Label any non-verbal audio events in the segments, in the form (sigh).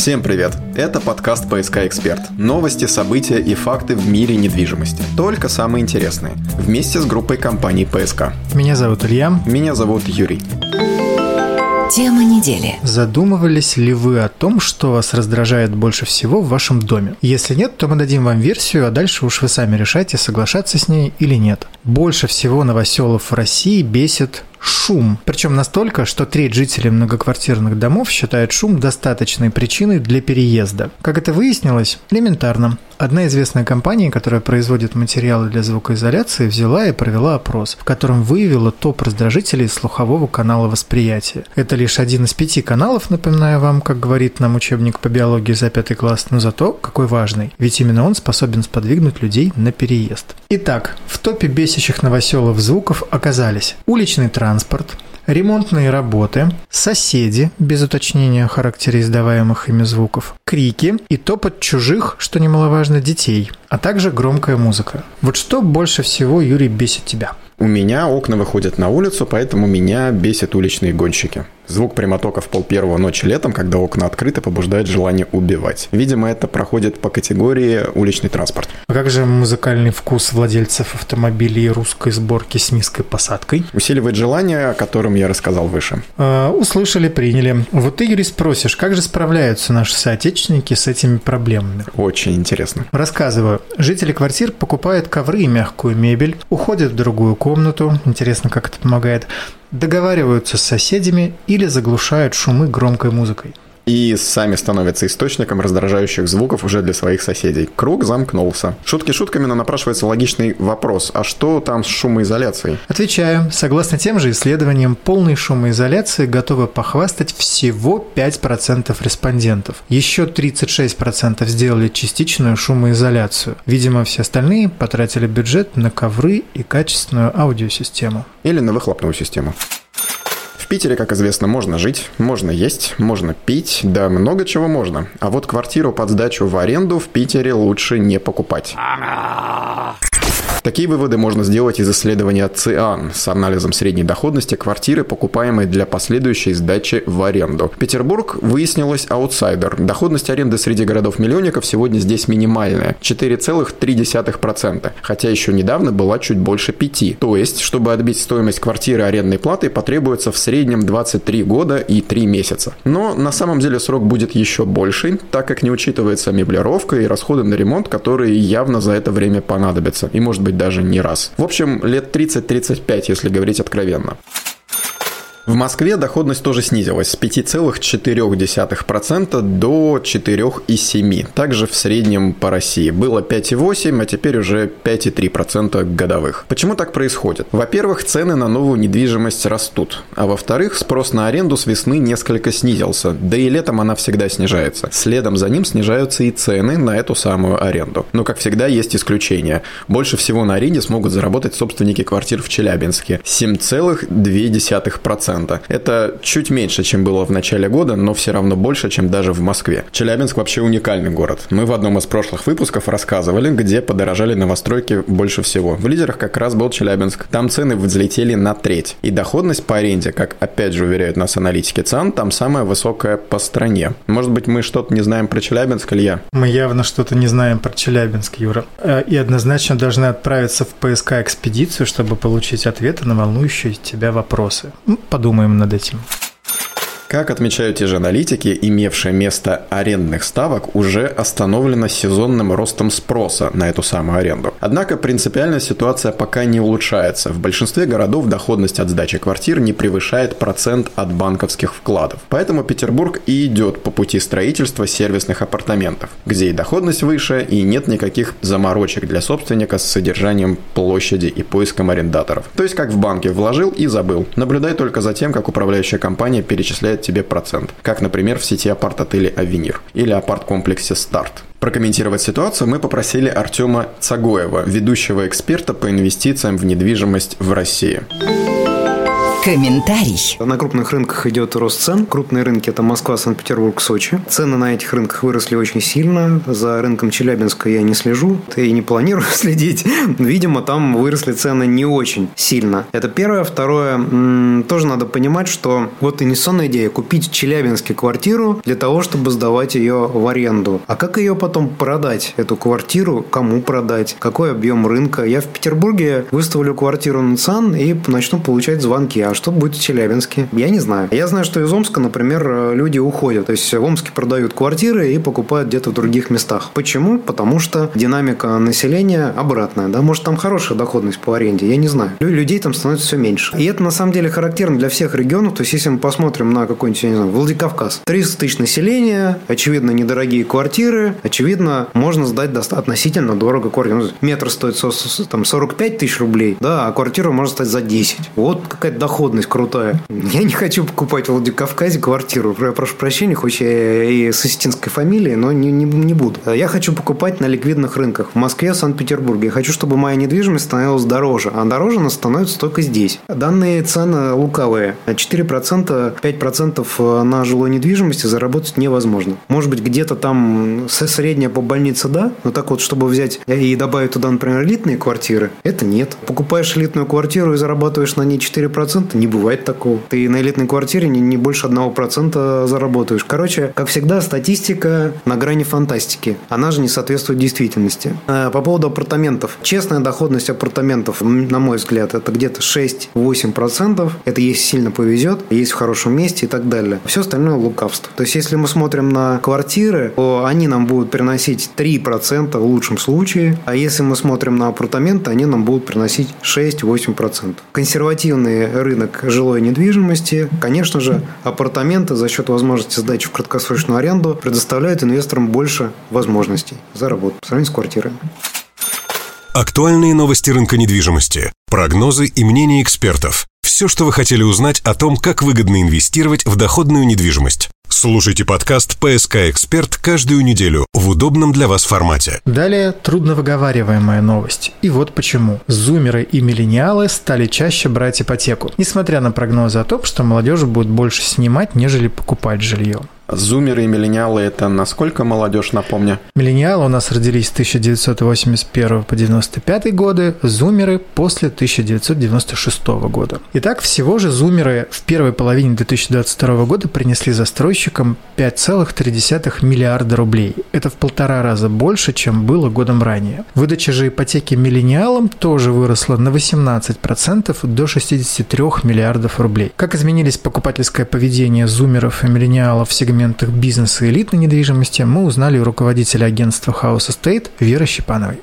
Всем привет! Это подкаст «ПСК Эксперт». Новости, события и факты в мире недвижимости. Только самые интересные. Вместе с группой компаний «ПСК». Меня зовут Илья. Меня зовут Юрий. Тема недели. Задумывались ли вы о том, что вас раздражает больше всего в вашем доме? Если нет, то мы дадим вам версию, а дальше уж вы сами решайте, соглашаться с ней или нет. Больше всего новоселов в России бесит шум. Причем настолько, что треть жителей многоквартирных домов считает шум достаточной причиной для переезда. Как это выяснилось? Элементарно. Одна известная компания, которая производит материалы для звукоизоляции, взяла и провела опрос, в котором выявила топ раздражителей слухового канала восприятия. Это лишь один из пяти каналов, напоминаю вам, как говорит нам учебник по биологии за пятый класс, но зато какой важный, ведь именно он способен сподвигнуть людей на переезд. Итак, в топе бесящих новоселов звуков оказались уличный транспорт, ремонтные работы, соседи, без уточнения характера издаваемых ими звуков, крики и топот чужих, что немаловажно, детей, а также громкая музыка. Вот что больше всего, Юрий, бесит тебя? У меня окна выходят на улицу, поэтому меня бесят уличные гонщики. Звук прямотока в пол первого ночи летом, когда окна открыты, побуждает желание убивать. Видимо, это проходит по категории уличный транспорт. А как же музыкальный вкус владельцев автомобилей русской сборки с низкой посадкой? Усиливает желание, о котором я рассказал выше. А, услышали, приняли. Вот ты, Юрий, спросишь, как же справляются наши соотечественники с этими проблемами? Очень интересно. Рассказываю. Жители квартир покупают ковры и мягкую мебель, уходят в другую комнату, интересно, как это помогает, договариваются с соседями или заглушают шумы громкой музыкой и сами становятся источником раздражающих звуков уже для своих соседей. Круг замкнулся. Шутки шутками, но напрашивается логичный вопрос. А что там с шумоизоляцией? Отвечаю. Согласно тем же исследованиям, полной шумоизоляции готовы похвастать всего 5% респондентов. Еще 36% сделали частичную шумоизоляцию. Видимо, все остальные потратили бюджет на ковры и качественную аудиосистему. Или на выхлопную систему. Питере, как известно, можно жить, можно есть, можно пить, да много чего можно. А вот квартиру под сдачу в аренду в Питере лучше не покупать. Такие выводы можно сделать из исследования ЦИАН с анализом средней доходности квартиры, покупаемой для последующей сдачи в аренду. Петербург выяснилось аутсайдер. Доходность аренды среди городов-миллионников сегодня здесь минимальная – 4,3%, хотя еще недавно была чуть больше 5. То есть, чтобы отбить стоимость квартиры арендной платы, потребуется в среднем 23 года и 3 месяца. Но на самом деле срок будет еще больший, так как не учитывается меблировка и расходы на ремонт, которые явно за это время понадобятся. И может быть быть даже не раз. В общем, лет 30-35, если говорить откровенно. В Москве доходность тоже снизилась с 5,4% до 4,7%. Также в среднем по России. Было 5,8%, а теперь уже 5,3% годовых. Почему так происходит? Во-первых, цены на новую недвижимость растут. А во-вторых, спрос на аренду с весны несколько снизился. Да и летом она всегда снижается. Следом за ним снижаются и цены на эту самую аренду. Но, как всегда, есть исключения. Больше всего на аренде смогут заработать собственники квартир в Челябинске. 7,2%. 2%. Это чуть меньше, чем было в начале года, но все равно больше, чем даже в Москве. Челябинск вообще уникальный город. Мы в одном из прошлых выпусков рассказывали, где подорожали новостройки больше всего. В лидерах как раз был Челябинск. Там цены взлетели на треть. И доходность по аренде, как опять же уверяют нас аналитики ЦАН, там самая высокая по стране. Может быть, мы что-то не знаем про Челябинск, Илья? Мы явно что-то не знаем про Челябинск, Юра. Э, и однозначно должны отправиться в ПСК-экспедицию, чтобы получить ответы на волнующие тебя вопросы. Подумай подумаем над этим. Как отмечают те же аналитики, имевшее место арендных ставок уже остановлено сезонным ростом спроса на эту самую аренду. Однако принципиальная ситуация пока не улучшается. В большинстве городов доходность от сдачи квартир не превышает процент от банковских вкладов. Поэтому Петербург и идет по пути строительства сервисных апартаментов, где и доходность выше, и нет никаких заморочек для собственника с содержанием площади и поиском арендаторов. То есть как в банке вложил и забыл. Наблюдай только за тем, как управляющая компания перечисляет дает тебе процент, как, например, в сети апарт-отелей «Авенир» или апарт-комплексе «Старт». Прокомментировать ситуацию мы попросили Артема Цагоева, ведущего эксперта по инвестициям в недвижимость в России. Комментарий. На крупных рынках идет рост цен. Крупные рынки – это Москва, Санкт-Петербург, Сочи. Цены на этих рынках выросли очень сильно. За рынком Челябинска я не слежу. И не планирую (laughs) следить. Видимо, там выросли цены не очень сильно. Это первое. Второе. Тоже надо понимать, что вот инвестиционная идея – купить в Челябинске квартиру для того, чтобы сдавать ее в аренду. А как ее потом продать, эту квартиру? Кому продать? Какой объем рынка? Я в Петербурге выставлю квартиру на ЦАН и начну получать звонки а что будет в Челябинске? Я не знаю. Я знаю, что из Омска, например, люди уходят. То есть в Омске продают квартиры и покупают где-то в других местах. Почему? Потому что динамика населения обратная. Да? Может, там хорошая доходность по аренде, я не знаю. Людей там становится все меньше. И это на самом деле характерно для всех регионов. То есть, если мы посмотрим на какой-нибудь, я не знаю, Владикавказ. 300 тысяч населения, очевидно, недорогие квартиры, очевидно, можно сдать относительно дорого квартиру. Метр стоит там 45 тысяч рублей, да, а квартиру можно стать за 10. Вот какая-то доходность доходность крутая. Я не хочу покупать в Владикавказе квартиру. Я прошу прощения, хоть я и с осетинской фамилией, но не, не, не буду. Я хочу покупать на ликвидных рынках в Москве, Санкт-Петербурге. Я хочу, чтобы моя недвижимость становилась дороже. А дороже она становится только здесь. Данные цены лукавые. 4%, 5% на жилой недвижимости заработать невозможно. Может быть, где-то там средняя по больнице, да, но так вот, чтобы взять и добавить туда, например, элитные квартиры, это нет. Покупаешь элитную квартиру и зарабатываешь на ней 4%, процента не бывает такого. Ты на элитной квартире не, не больше одного процента заработаешь. Короче, как всегда, статистика на грани фантастики. Она же не соответствует действительности. А, по поводу апартаментов. Честная доходность апартаментов, на мой взгляд, это где-то 6-8%. Это если сильно повезет, есть в хорошем месте и так далее. Все остальное лукавство. То есть, если мы смотрим на квартиры, то они нам будут приносить 3% в лучшем случае. А если мы смотрим на апартаменты, они нам будут приносить 6-8%. Консервативные рынки рынок жилой недвижимости. Конечно же, апартаменты за счет возможности сдачи в краткосрочную аренду предоставляют инвесторам больше возможностей заработать по сравнению с квартирами. Актуальные новости рынка недвижимости, прогнозы и мнения экспертов. Все, что вы хотели узнать о том, как выгодно инвестировать в доходную недвижимость. Слушайте подкаст «ПСК Эксперт» каждую неделю в удобном для вас формате. Далее трудновыговариваемая новость. И вот почему. Зумеры и миллениалы стали чаще брать ипотеку, несмотря на прогнозы о том, что молодежь будет больше снимать, нежели покупать жилье. Зумеры и миллениалы – это насколько молодежь, напомню? Миллениалы у нас родились с 1981 по 95 годы, зумеры после 1996 года. Итак, всего же зумеры в первой половине 2022 года принесли застройщикам 5,3 миллиарда рублей. Это в полтора раза больше, чем было годом ранее. Выдача же ипотеки миллениалам тоже выросла на 18% до 63 миллиардов рублей. Как изменились покупательское поведение зумеров и миллениалов в сегменте сегментах бизнеса и элитной недвижимости мы узнали у руководителя агентства House Estate Веры Щепановой.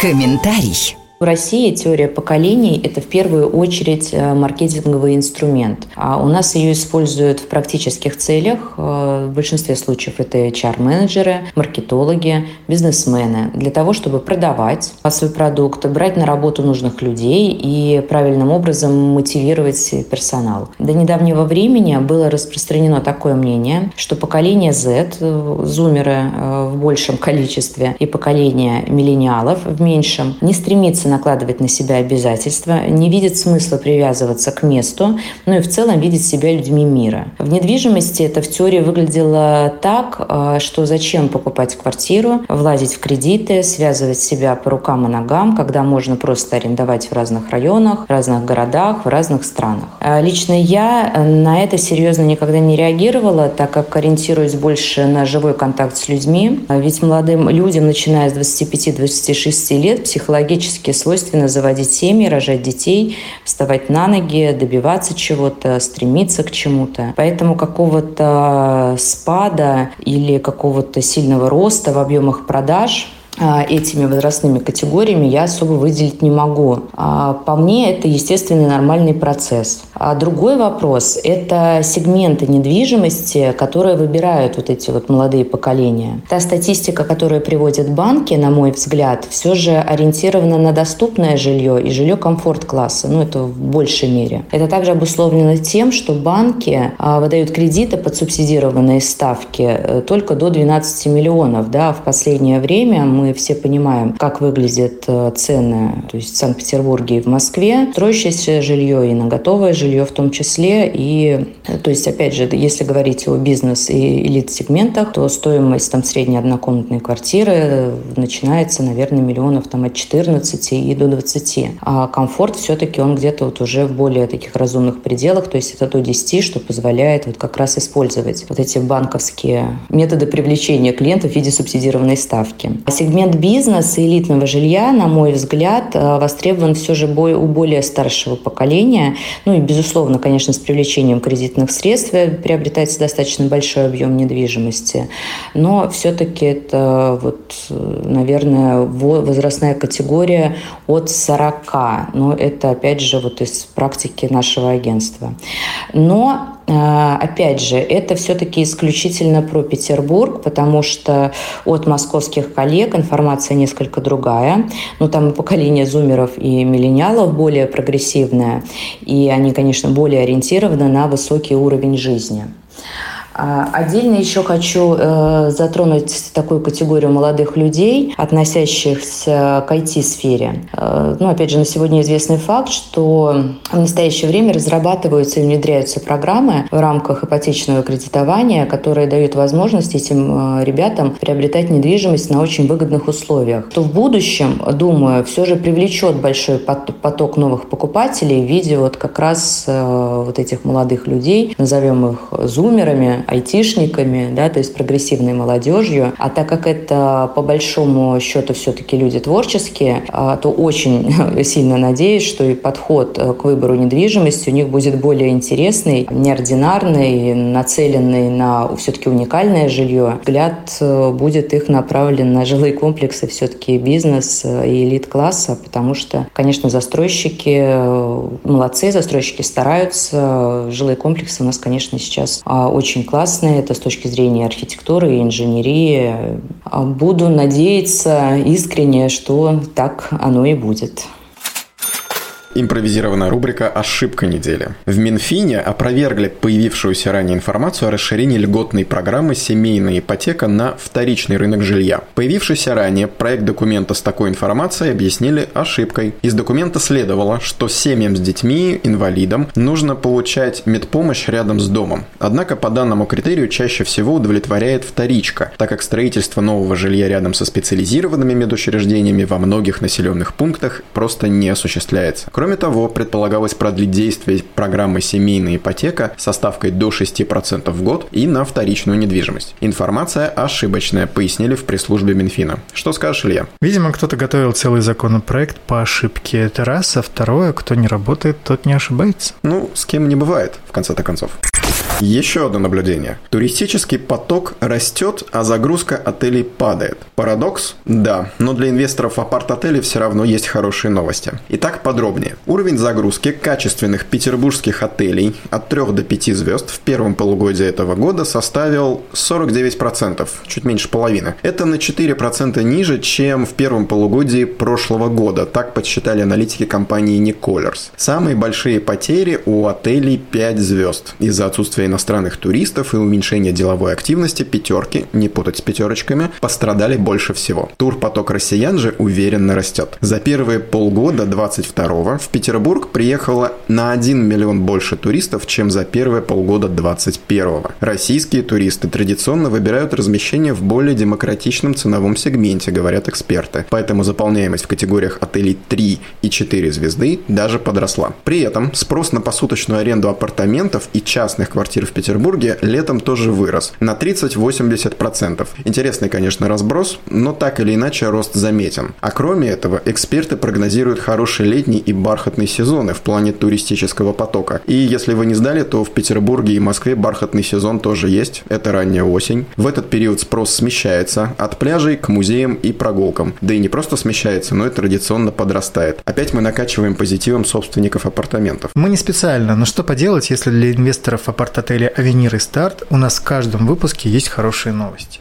Комментарий. В России теория поколений – это в первую очередь э, маркетинговый инструмент. А у нас ее используют в практических целях. Э, в большинстве случаев это HR-менеджеры, маркетологи, бизнесмены. Для того, чтобы продавать свой продукт, брать на работу нужных людей и правильным образом мотивировать персонал. До недавнего времени было распространено такое мнение, что поколение Z, э, зумеры в большем (laughs) количестве, и поколение миллениалов в меньшем, не стремится боится накладывать на себя обязательства, не видит смысла привязываться к месту, ну и в целом видит себя людьми мира. В недвижимости это в теории выглядело так, а, что зачем покупать квартиру, влазить в кредиты, связывать себя по рукам и ногам, когда можно просто арендовать в разных районах, в разных городах, в разных странах. А лично я на это серьезно никогда не реагировала, так как ориентируюсь больше на живой контакт с людьми. Ведь молодым людям, начиная с 25-26 лет, психологически свойственно заводить семьи, рожать детей, вставать на ноги, добиваться чего-то, стремиться к чему-то. Поэтому какого-то спада или какого-то сильного роста в объемах продаж этими возрастными категориями я особо выделить не могу. А по мне, это естественный нормальный процесс. А другой вопрос – это сегменты недвижимости, которые выбирают вот эти вот молодые поколения. Та статистика, которую приводят банки, на мой взгляд, все же ориентирована на доступное жилье и жилье комфорт-класса, ну это в большей мере. Это также обусловлено тем, что банки а, выдают кредиты под субсидированные ставки э, только до 12 миллионов. Да? В последнее время мы все понимаем, как выглядят э, цены то есть в Санкт-Петербурге и в Москве, строящееся жилье и на готовое жилье в том числе. И, то есть, опять же, если говорить о бизнес и элит-сегментах, то стоимость там средней однокомнатной квартиры начинается, наверное, миллионов там от 14 и до 20. А комфорт все-таки он где-то вот уже в более таких разумных пределах, то есть это до 10, что позволяет вот как раз использовать вот эти банковские методы привлечения клиентов в виде субсидированной ставки. А сегмент бизнеса и элитного жилья, на мой взгляд, э, востребован все же у более старшего поколения. Ну и, безусловно, конечно, с привлечением кредитных средств приобретается достаточно большой объем недвижимости. Но все-таки это, вот, наверное, возрастная категория от 40. Но это, опять же, вот из практики нашего агентства. Но Опять же, это все-таки исключительно про Петербург, потому что от московских коллег информация несколько другая. Ну, там поколение зумеров и миллениалов более прогрессивное, и они, конечно, более ориентированы на высокий уровень жизни. А, отдельно еще хочу э, затронуть такую категорию молодых людей, относящихся к IT-сфере. Э, ну, опять же, на сегодня известный факт, что в настоящее время разрабатываются и внедряются программы в рамках ипотечного кредитования, которые дают возможность этим э, ребятам приобретать недвижимость на очень выгодных условиях. То в будущем, думаю, все же привлечет большой поток новых покупателей в виде вот как раз вот этих молодых людей, назовем их зумерами, айтишниками, да, то есть прогрессивной молодежью. А так как это по большому счету все-таки люди творческие, а, то очень (laughs) сильно надеюсь, что и подход э, к выбору недвижимости у них будет более интересный, неординарный, нацеленный на все-таки уникальное жилье. Взгляд э, будет их направлен на жилые комплексы, все-таки бизнес э, и элит-класса, потому что, конечно, застройщики молодцы, застройщики стараются. Жилые комплексы у нас, конечно, сейчас а, очень классные классные, это с точки зрения архитектуры и инженерии. Буду надеяться искренне, что так оно и будет импровизированная рубрика «Ошибка недели». В Минфине опровергли появившуюся ранее информацию о расширении льготной программы «Семейная ипотека» на вторичный рынок жилья. Появившийся ранее проект документа с такой информацией объяснили ошибкой. Из документа следовало, что семьям с детьми, инвалидам, нужно получать медпомощь рядом с домом. Однако по данному критерию чаще всего удовлетворяет вторичка, так как строительство нового жилья рядом со специализированными медучреждениями во многих населенных пунктах просто не осуществляется. Кроме Кроме того, предполагалось продлить действие программы «Семейная ипотека» со ставкой до 6% в год и на вторичную недвижимость. Информация ошибочная, пояснили в пресс-службе Минфина. Что скажешь, Илья? Видимо, кто-то готовил целый законопроект по ошибке. Это раз, а второе, кто не работает, тот не ошибается. Ну, с кем не бывает, в конце-то концов. Еще одно наблюдение. Туристический поток растет, а загрузка отелей падает. Парадокс? Да, но для инвесторов апарт-отелей все равно есть хорошие новости. Итак, подробнее. Уровень загрузки качественных петербургских отелей от 3 до 5 звезд в первом полугодии этого года составил 49%, чуть меньше половины. Это на 4% ниже, чем в первом полугодии прошлого года, так подсчитали аналитики компании Nicolors. Самые большие потери у отелей 5 звезд из-за отсутствия иностранных туристов и уменьшение деловой активности пятерки, не путать с пятерочками, пострадали больше всего. Турпоток россиян же уверенно растет. За первые полгода 22 в Петербург приехало на 1 миллион больше туристов, чем за первые полгода 21 -го. Российские туристы традиционно выбирают размещение в более демократичном ценовом сегменте, говорят эксперты. Поэтому заполняемость в категориях отелей 3 и 4 звезды даже подросла. При этом спрос на посуточную аренду апартаментов и частных квартир квартир в Петербурге летом тоже вырос на 30-80%. Интересный, конечно, разброс, но так или иначе рост заметен. А кроме этого, эксперты прогнозируют хороший летний и бархатный сезоны в плане туристического потока. И если вы не знали, то в Петербурге и Москве бархатный сезон тоже есть. Это ранняя осень. В этот период спрос смещается от пляжей к музеям и прогулкам. Да и не просто смещается, но и традиционно подрастает. Опять мы накачиваем позитивом собственников апартаментов. Мы не специально, но что поделать, если для инвесторов апарт-отеля «Авенир» и «Старт» у нас в каждом выпуске есть хорошие новости.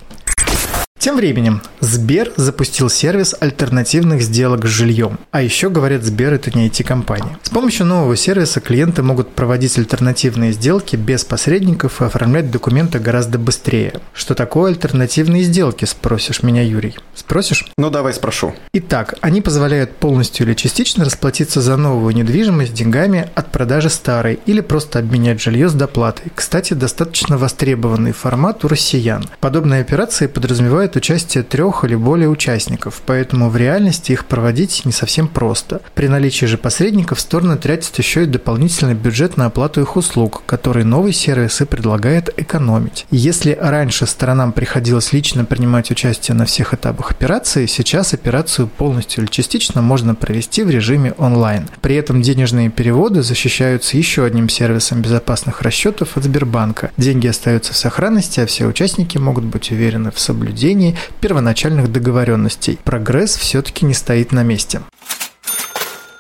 Тем временем Сбер запустил сервис альтернативных сделок с жильем. А еще, говорят, Сбер – это не IT-компания. С помощью нового сервиса клиенты могут проводить альтернативные сделки без посредников и оформлять документы гораздо быстрее. Что такое альтернативные сделки, спросишь меня, Юрий? Спросишь? Ну, давай спрошу. Итак, они позволяют полностью или частично расплатиться за новую недвижимость деньгами от продажи старой или просто обменять жилье с доплатой. Кстати, достаточно востребованный формат у россиян. Подобные операции подразумевают участие трех или более участников, поэтому в реальности их проводить не совсем просто. При наличии же посредников стороны тратят еще и дополнительный бюджет на оплату их услуг, который новый сервис и предлагает экономить. Если раньше сторонам приходилось лично принимать участие на всех этапах операции, сейчас операцию полностью или частично можно провести в режиме онлайн. При этом денежные переводы защищаются еще одним сервисом безопасных расчетов от Сбербанка. Деньги остаются в сохранности, а все участники могут быть уверены в соблюдении нарушении первоначальных договоренностей. Прогресс все-таки не стоит на месте.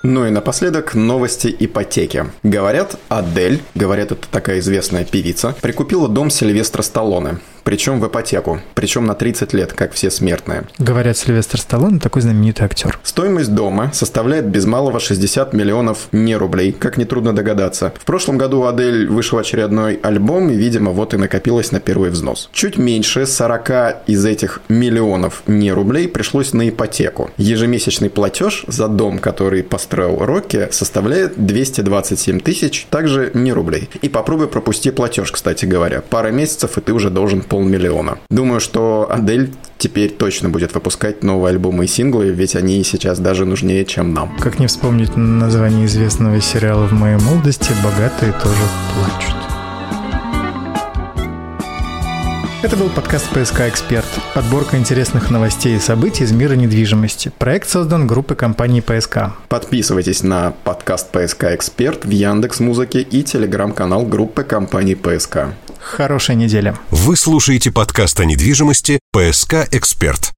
Ну и напоследок новости ипотеки. Говорят, Адель, говорят, это такая известная певица, прикупила дом Сильвестра Сталлоне причем в ипотеку, причем на 30 лет, как все смертные. Говорят, Сильвестр Сталлоне такой знаменитый актер. Стоимость дома составляет без малого 60 миллионов не рублей, как нетрудно догадаться. В прошлом году у Адель вышел очередной альбом, и, видимо, вот и накопилось на первый взнос. Чуть меньше 40 из этих миллионов не рублей пришлось на ипотеку. Ежемесячный платеж за дом, который построил Рокки, составляет 227 тысяч, также не рублей. И попробуй пропусти платеж, кстати говоря. Пара месяцев, и ты уже должен полмиллиона. Думаю, что Адель теперь точно будет выпускать новые альбомы и синглы, ведь они сейчас даже нужнее, чем нам. Как не вспомнить название известного сериала в моей молодости «Богатые тоже плачут». Это был подкаст «ПСК Эксперт». Подборка интересных новостей и событий из мира недвижимости. Проект создан группой компании «ПСК». Подписывайтесь на подкаст «ПСК Эксперт» в Яндекс Музыке и телеграм-канал группы компании «ПСК». Хорошей недели. Вы слушаете подкаст о недвижимости «ПСК Эксперт».